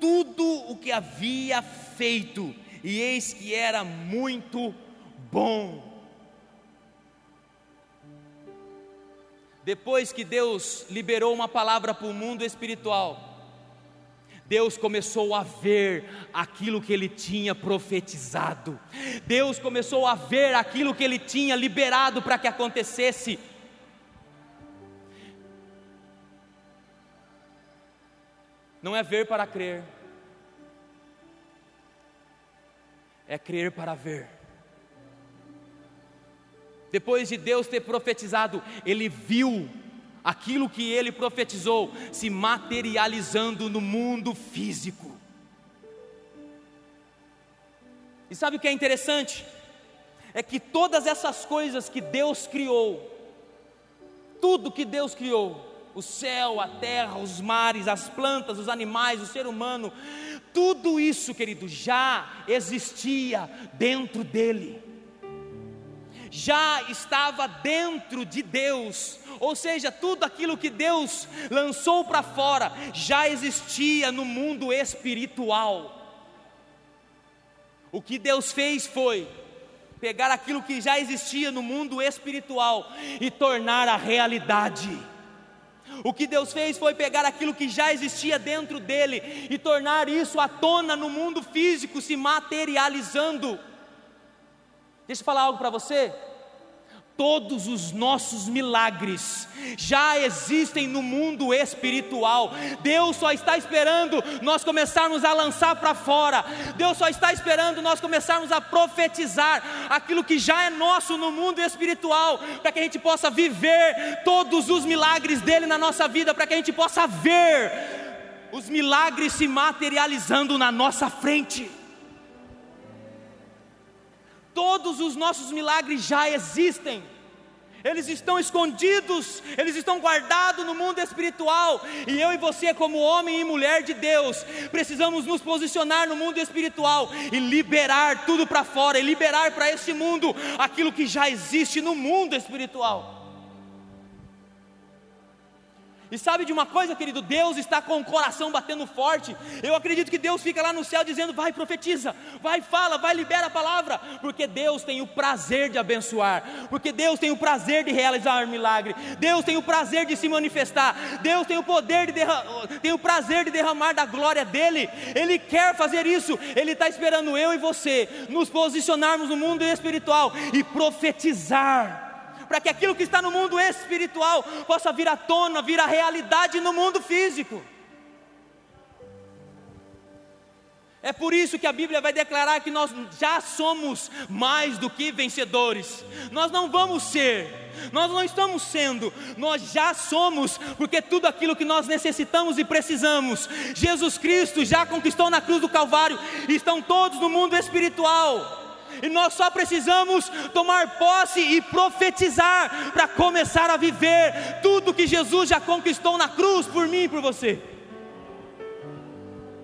tudo o que havia feito, e eis que era muito bom. Depois que Deus liberou uma palavra para o mundo espiritual, Deus começou a ver aquilo que ele tinha profetizado, Deus começou a ver aquilo que ele tinha liberado para que acontecesse. Não é ver para crer, é crer para ver. Depois de Deus ter profetizado, ele viu aquilo que ele profetizou se materializando no mundo físico. E sabe o que é interessante? É que todas essas coisas que Deus criou, tudo que Deus criou, o céu, a terra, os mares, as plantas, os animais, o ser humano, tudo isso, querido, já existia dentro dele, já estava dentro de Deus, ou seja, tudo aquilo que Deus lançou para fora já existia no mundo espiritual. O que Deus fez foi pegar aquilo que já existia no mundo espiritual e tornar a realidade. O que Deus fez foi pegar aquilo que já existia dentro dele e tornar isso à tona no mundo físico, se materializando. Deixa eu falar algo para você. Todos os nossos milagres já existem no mundo espiritual. Deus só está esperando nós começarmos a lançar para fora. Deus só está esperando nós começarmos a profetizar aquilo que já é nosso no mundo espiritual, para que a gente possa viver todos os milagres dele na nossa vida, para que a gente possa ver os milagres se materializando na nossa frente. Todos os nossos milagres já existem. Eles estão escondidos, eles estão guardados no mundo espiritual, e eu e você, como homem e mulher de Deus, precisamos nos posicionar no mundo espiritual e liberar tudo para fora, e liberar para esse mundo aquilo que já existe no mundo espiritual. E sabe de uma coisa, querido? Deus está com o coração batendo forte. Eu acredito que Deus fica lá no céu dizendo: vai, profetiza, vai, fala, vai, libera a palavra, porque Deus tem o prazer de abençoar, porque Deus tem o prazer de realizar milagre, Deus tem o prazer de se manifestar, Deus tem o poder de tem o prazer de derramar da glória dele. Ele quer fazer isso, ele está esperando eu e você nos posicionarmos no mundo espiritual e profetizar para que aquilo que está no mundo espiritual possa vir à tona, vir à realidade no mundo físico. É por isso que a Bíblia vai declarar que nós já somos mais do que vencedores. Nós não vamos ser, nós não estamos sendo, nós já somos, porque tudo aquilo que nós necessitamos e precisamos, Jesus Cristo já conquistou na cruz do Calvário, estão todos no mundo espiritual e nós só precisamos tomar posse e profetizar para começar a viver tudo que Jesus já conquistou na cruz por mim e por você.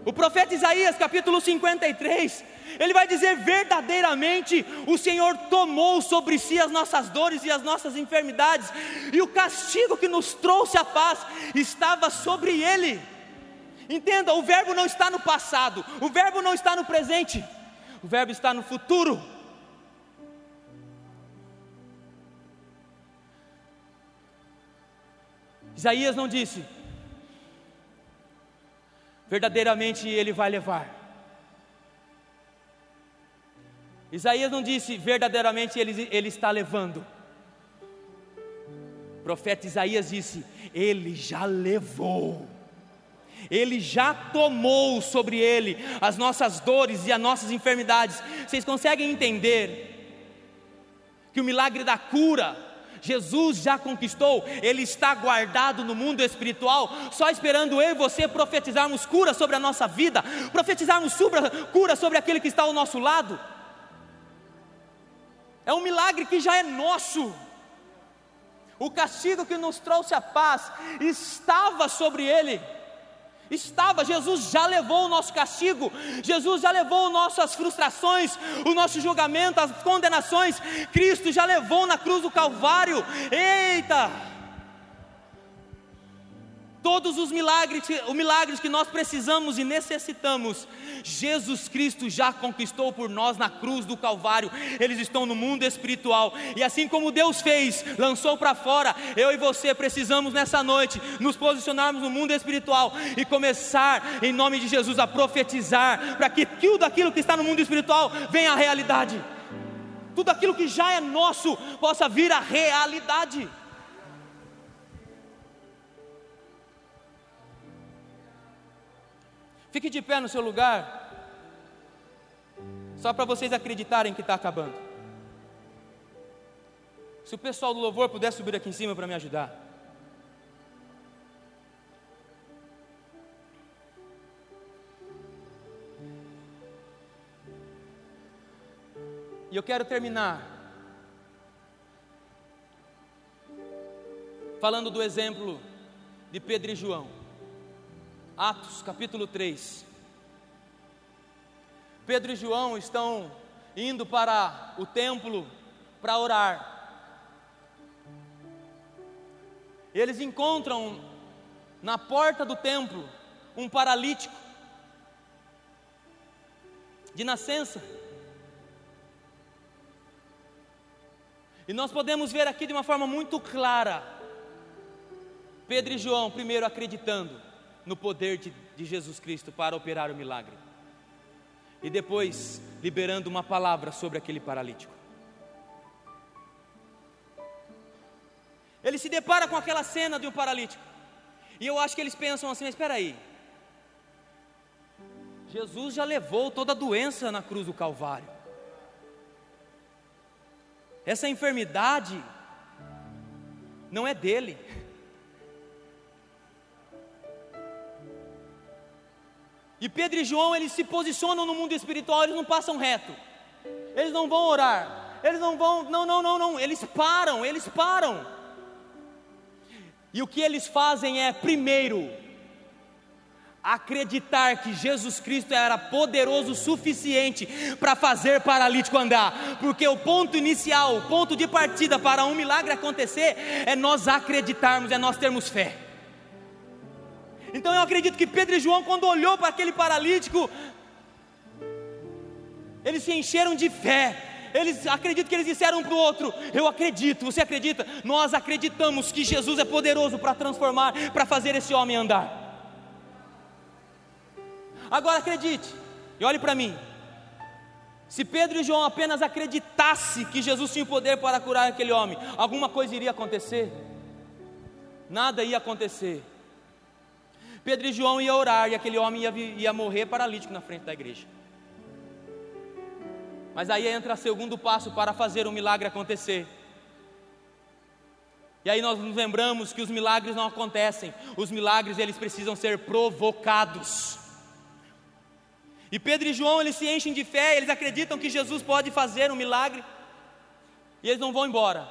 O profeta Isaías, capítulo 53, ele vai dizer verdadeiramente: o Senhor tomou sobre si as nossas dores e as nossas enfermidades, e o castigo que nos trouxe a paz estava sobre ele. Entenda, o verbo não está no passado, o verbo não está no presente, o verbo está no futuro. Isaías não disse, verdadeiramente ele vai levar. Isaías não disse, verdadeiramente ele, ele está levando. O profeta Isaías disse, ele já levou. Ele já tomou sobre ele as nossas dores e as nossas enfermidades. Vocês conseguem entender que o milagre da cura Jesus já conquistou, ele está guardado no mundo espiritual, só esperando eu e você profetizarmos cura sobre a nossa vida, profetizarmos cura sobre aquele que está ao nosso lado. É um milagre que já é nosso. O castigo que nos trouxe a paz estava sobre ele. Estava, Jesus já levou o nosso castigo, Jesus já levou nossas frustrações, o nosso julgamento, as condenações, Cristo já levou na cruz do Calvário. Eita! Todos os milagres, os milagres que nós precisamos e necessitamos, Jesus Cristo já conquistou por nós na cruz do Calvário. Eles estão no mundo espiritual. E assim como Deus fez, lançou para fora, eu e você precisamos nessa noite nos posicionarmos no mundo espiritual e começar em nome de Jesus a profetizar para que tudo aquilo que está no mundo espiritual venha à realidade. Tudo aquilo que já é nosso possa vir à realidade. Fique de pé no seu lugar, só para vocês acreditarem que está acabando. Se o pessoal do louvor puder subir aqui em cima para me ajudar. E eu quero terminar falando do exemplo de Pedro e João. Atos capítulo 3. Pedro e João estão indo para o templo para orar. Eles encontram na porta do templo um paralítico de nascença. E nós podemos ver aqui de uma forma muito clara, Pedro e João, primeiro acreditando no poder de, de Jesus Cristo para operar o milagre, e depois liberando uma palavra sobre aquele paralítico. Ele se depara com aquela cena de um paralítico, e eu acho que eles pensam assim: mas espera aí, Jesus já levou toda a doença na cruz do Calvário. Essa enfermidade não é dele. *laughs* E Pedro e João, eles se posicionam no mundo espiritual, eles não passam reto. Eles não vão orar. Eles não vão, não, não, não, não, eles param, eles param. E o que eles fazem é, primeiro, acreditar que Jesus Cristo era poderoso o suficiente para fazer paralítico andar, porque o ponto inicial, o ponto de partida para um milagre acontecer é nós acreditarmos, é nós termos fé. Então eu acredito que Pedro e João, quando olhou para aquele paralítico, eles se encheram de fé. Eles acreditam que eles disseram um para o outro: Eu acredito, você acredita? Nós acreditamos que Jesus é poderoso para transformar, para fazer esse homem andar. Agora acredite, e olhe para mim. Se Pedro e João apenas acreditassem que Jesus tinha o poder para curar aquele homem, alguma coisa iria acontecer? Nada ia acontecer. Pedro e João iam orar e aquele homem ia, ia morrer paralítico na frente da igreja. Mas aí entra o segundo passo para fazer o milagre acontecer. E aí nós nos lembramos que os milagres não acontecem, os milagres eles precisam ser provocados. E Pedro e João, eles se enchem de fé, eles acreditam que Jesus pode fazer um milagre, e eles não vão embora,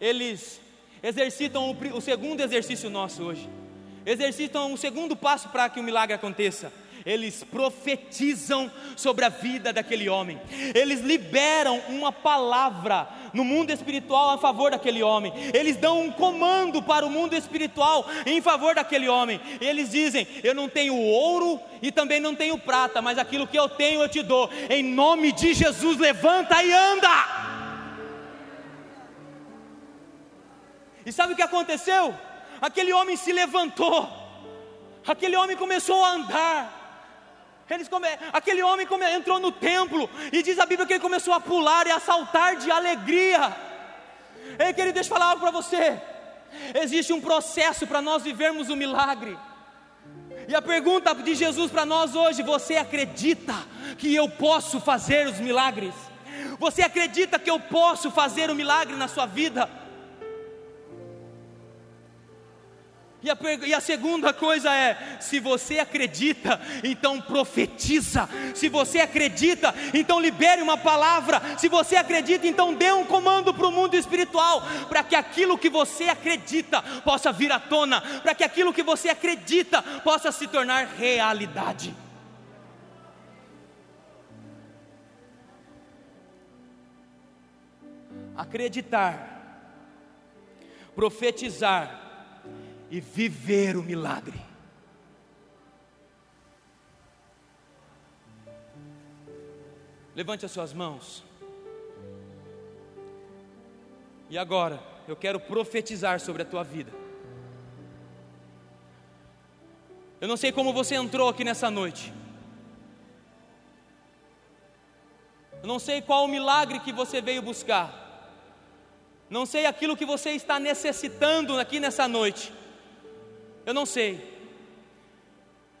eles exercitam o, o segundo exercício nosso hoje, exercitam o segundo passo para que o milagre aconteça, eles profetizam sobre a vida daquele homem, eles liberam uma palavra no mundo espiritual a favor daquele homem, eles dão um comando para o mundo espiritual em favor daquele homem, eles dizem: Eu não tenho ouro e também não tenho prata, mas aquilo que eu tenho eu te dou, em nome de Jesus, levanta e anda. E sabe o que aconteceu? Aquele homem se levantou, aquele homem começou a andar, come... Aquele homem come... entrou no templo e diz a Bíblia que ele começou a pular e a saltar de alegria. Ei, querido, deixa eu falar algo para você. Existe um processo para nós vivermos o milagre. E a pergunta de Jesus para nós hoje: você acredita que eu posso fazer os milagres? Você acredita que eu posso fazer o milagre na sua vida? E a, e a, segunda coisa é: se você acredita, então profetiza. Se você acredita, então libere uma palavra. Se você acredita, então dê um comando para o mundo espiritual, para que aquilo que você acredita possa vir à tona, para que aquilo que você acredita possa se tornar realidade. Acreditar, profetizar, e viver o milagre. Levante as suas mãos. E agora, eu quero profetizar sobre a tua vida. Eu não sei como você entrou aqui nessa noite. Eu não sei qual o milagre que você veio buscar. Não sei aquilo que você está necessitando aqui nessa noite. Eu não sei.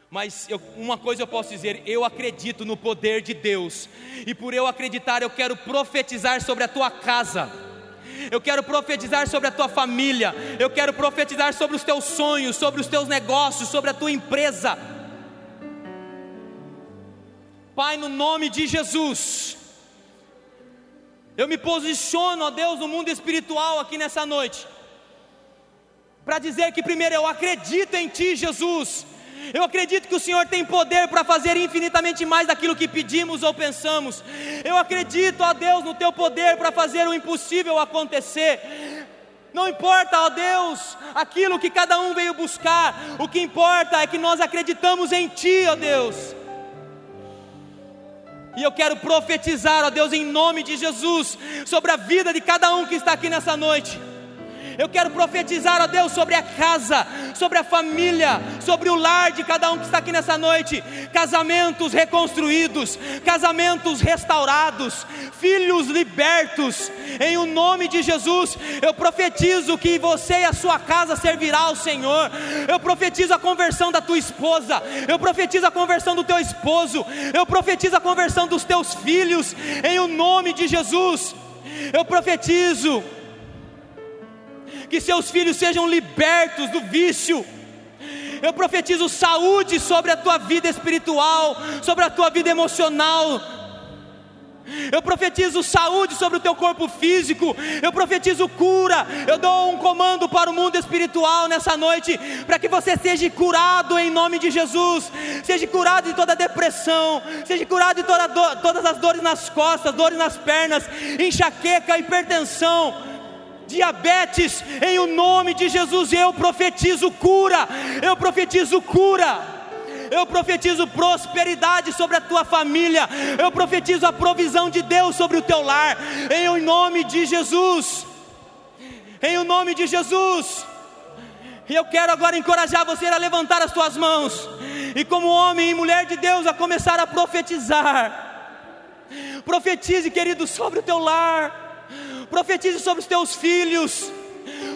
Mas eu, uma coisa eu posso dizer: eu acredito no poder de Deus, e por eu acreditar, eu quero profetizar sobre a tua casa, eu quero profetizar sobre a tua família, eu quero profetizar sobre os teus sonhos, sobre os teus negócios, sobre a tua empresa. Pai, no nome de Jesus, eu me posiciono, ó Deus, no mundo espiritual aqui nessa noite para dizer que primeiro eu acredito em Ti, Jesus. Eu acredito que o Senhor tem poder para fazer infinitamente mais daquilo que pedimos ou pensamos. Eu acredito, ó Deus, no Teu poder para fazer o impossível acontecer. Não importa, ó Deus, aquilo que cada um veio buscar, o que importa é que nós acreditamos em Ti, ó Deus. E eu quero profetizar, ó Deus, em nome de Jesus, sobre a vida de cada um que está aqui nessa noite. Eu quero profetizar, ó Deus, sobre a casa, sobre a família, sobre o lar de cada um que está aqui nessa noite. Casamentos reconstruídos, casamentos restaurados, filhos libertos. Em o nome de Jesus, eu profetizo que você e a sua casa servirá ao Senhor. Eu profetizo a conversão da tua esposa. Eu profetizo a conversão do teu esposo. Eu profetizo a conversão dos teus filhos. Em o nome de Jesus. Eu profetizo que seus filhos sejam libertos do vício. Eu profetizo saúde sobre a tua vida espiritual, sobre a tua vida emocional. Eu profetizo saúde sobre o teu corpo físico. Eu profetizo cura. Eu dou um comando para o mundo espiritual nessa noite, para que você seja curado em nome de Jesus. Seja curado de toda depressão. Seja curado de toda todas as dores nas costas, dores nas pernas, enxaqueca, hipertensão diabetes, em o nome de Jesus eu profetizo cura, eu profetizo cura. Eu profetizo prosperidade sobre a tua família. Eu profetizo a provisão de Deus sobre o teu lar. Em o nome de Jesus. Em o nome de Jesus. E eu quero agora encorajar você a levantar as tuas mãos. E como homem e mulher de Deus, a começar a profetizar. Profetize, querido, sobre o teu lar profetize sobre os teus filhos.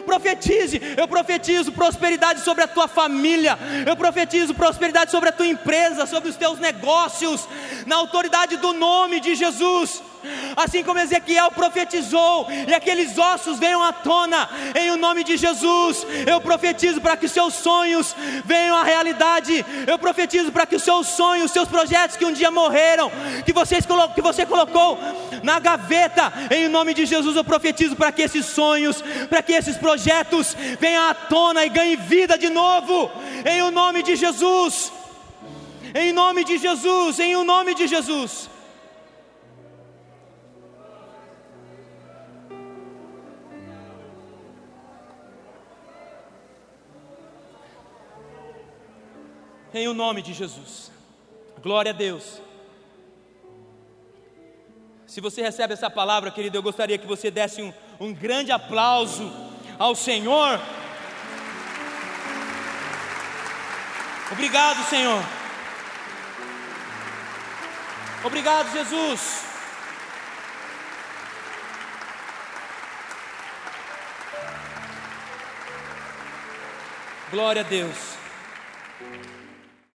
Profetize, eu profetizo prosperidade sobre a tua família, eu profetizo prosperidade sobre a tua empresa, sobre os teus negócios, na autoridade do nome de Jesus assim como Ezequiel profetizou, e aqueles ossos venham à tona, em o nome de Jesus. Eu profetizo para que os seus sonhos venham à realidade. Eu profetizo para que os seus sonhos, os seus projetos que um dia morreram, que, vocês, que você colocou na gaveta, em nome de Jesus, eu profetizo para que esses sonhos, para que esses projetos venham à tona e ganhem vida de novo, em o nome de Jesus. Em nome de Jesus, em o nome de Jesus. Em o nome de Jesus. Glória a Deus. Se você recebe essa palavra, querido, eu gostaria que você desse um, um grande aplauso ao Senhor. Obrigado, Senhor. Obrigado, Jesus. Glória a Deus.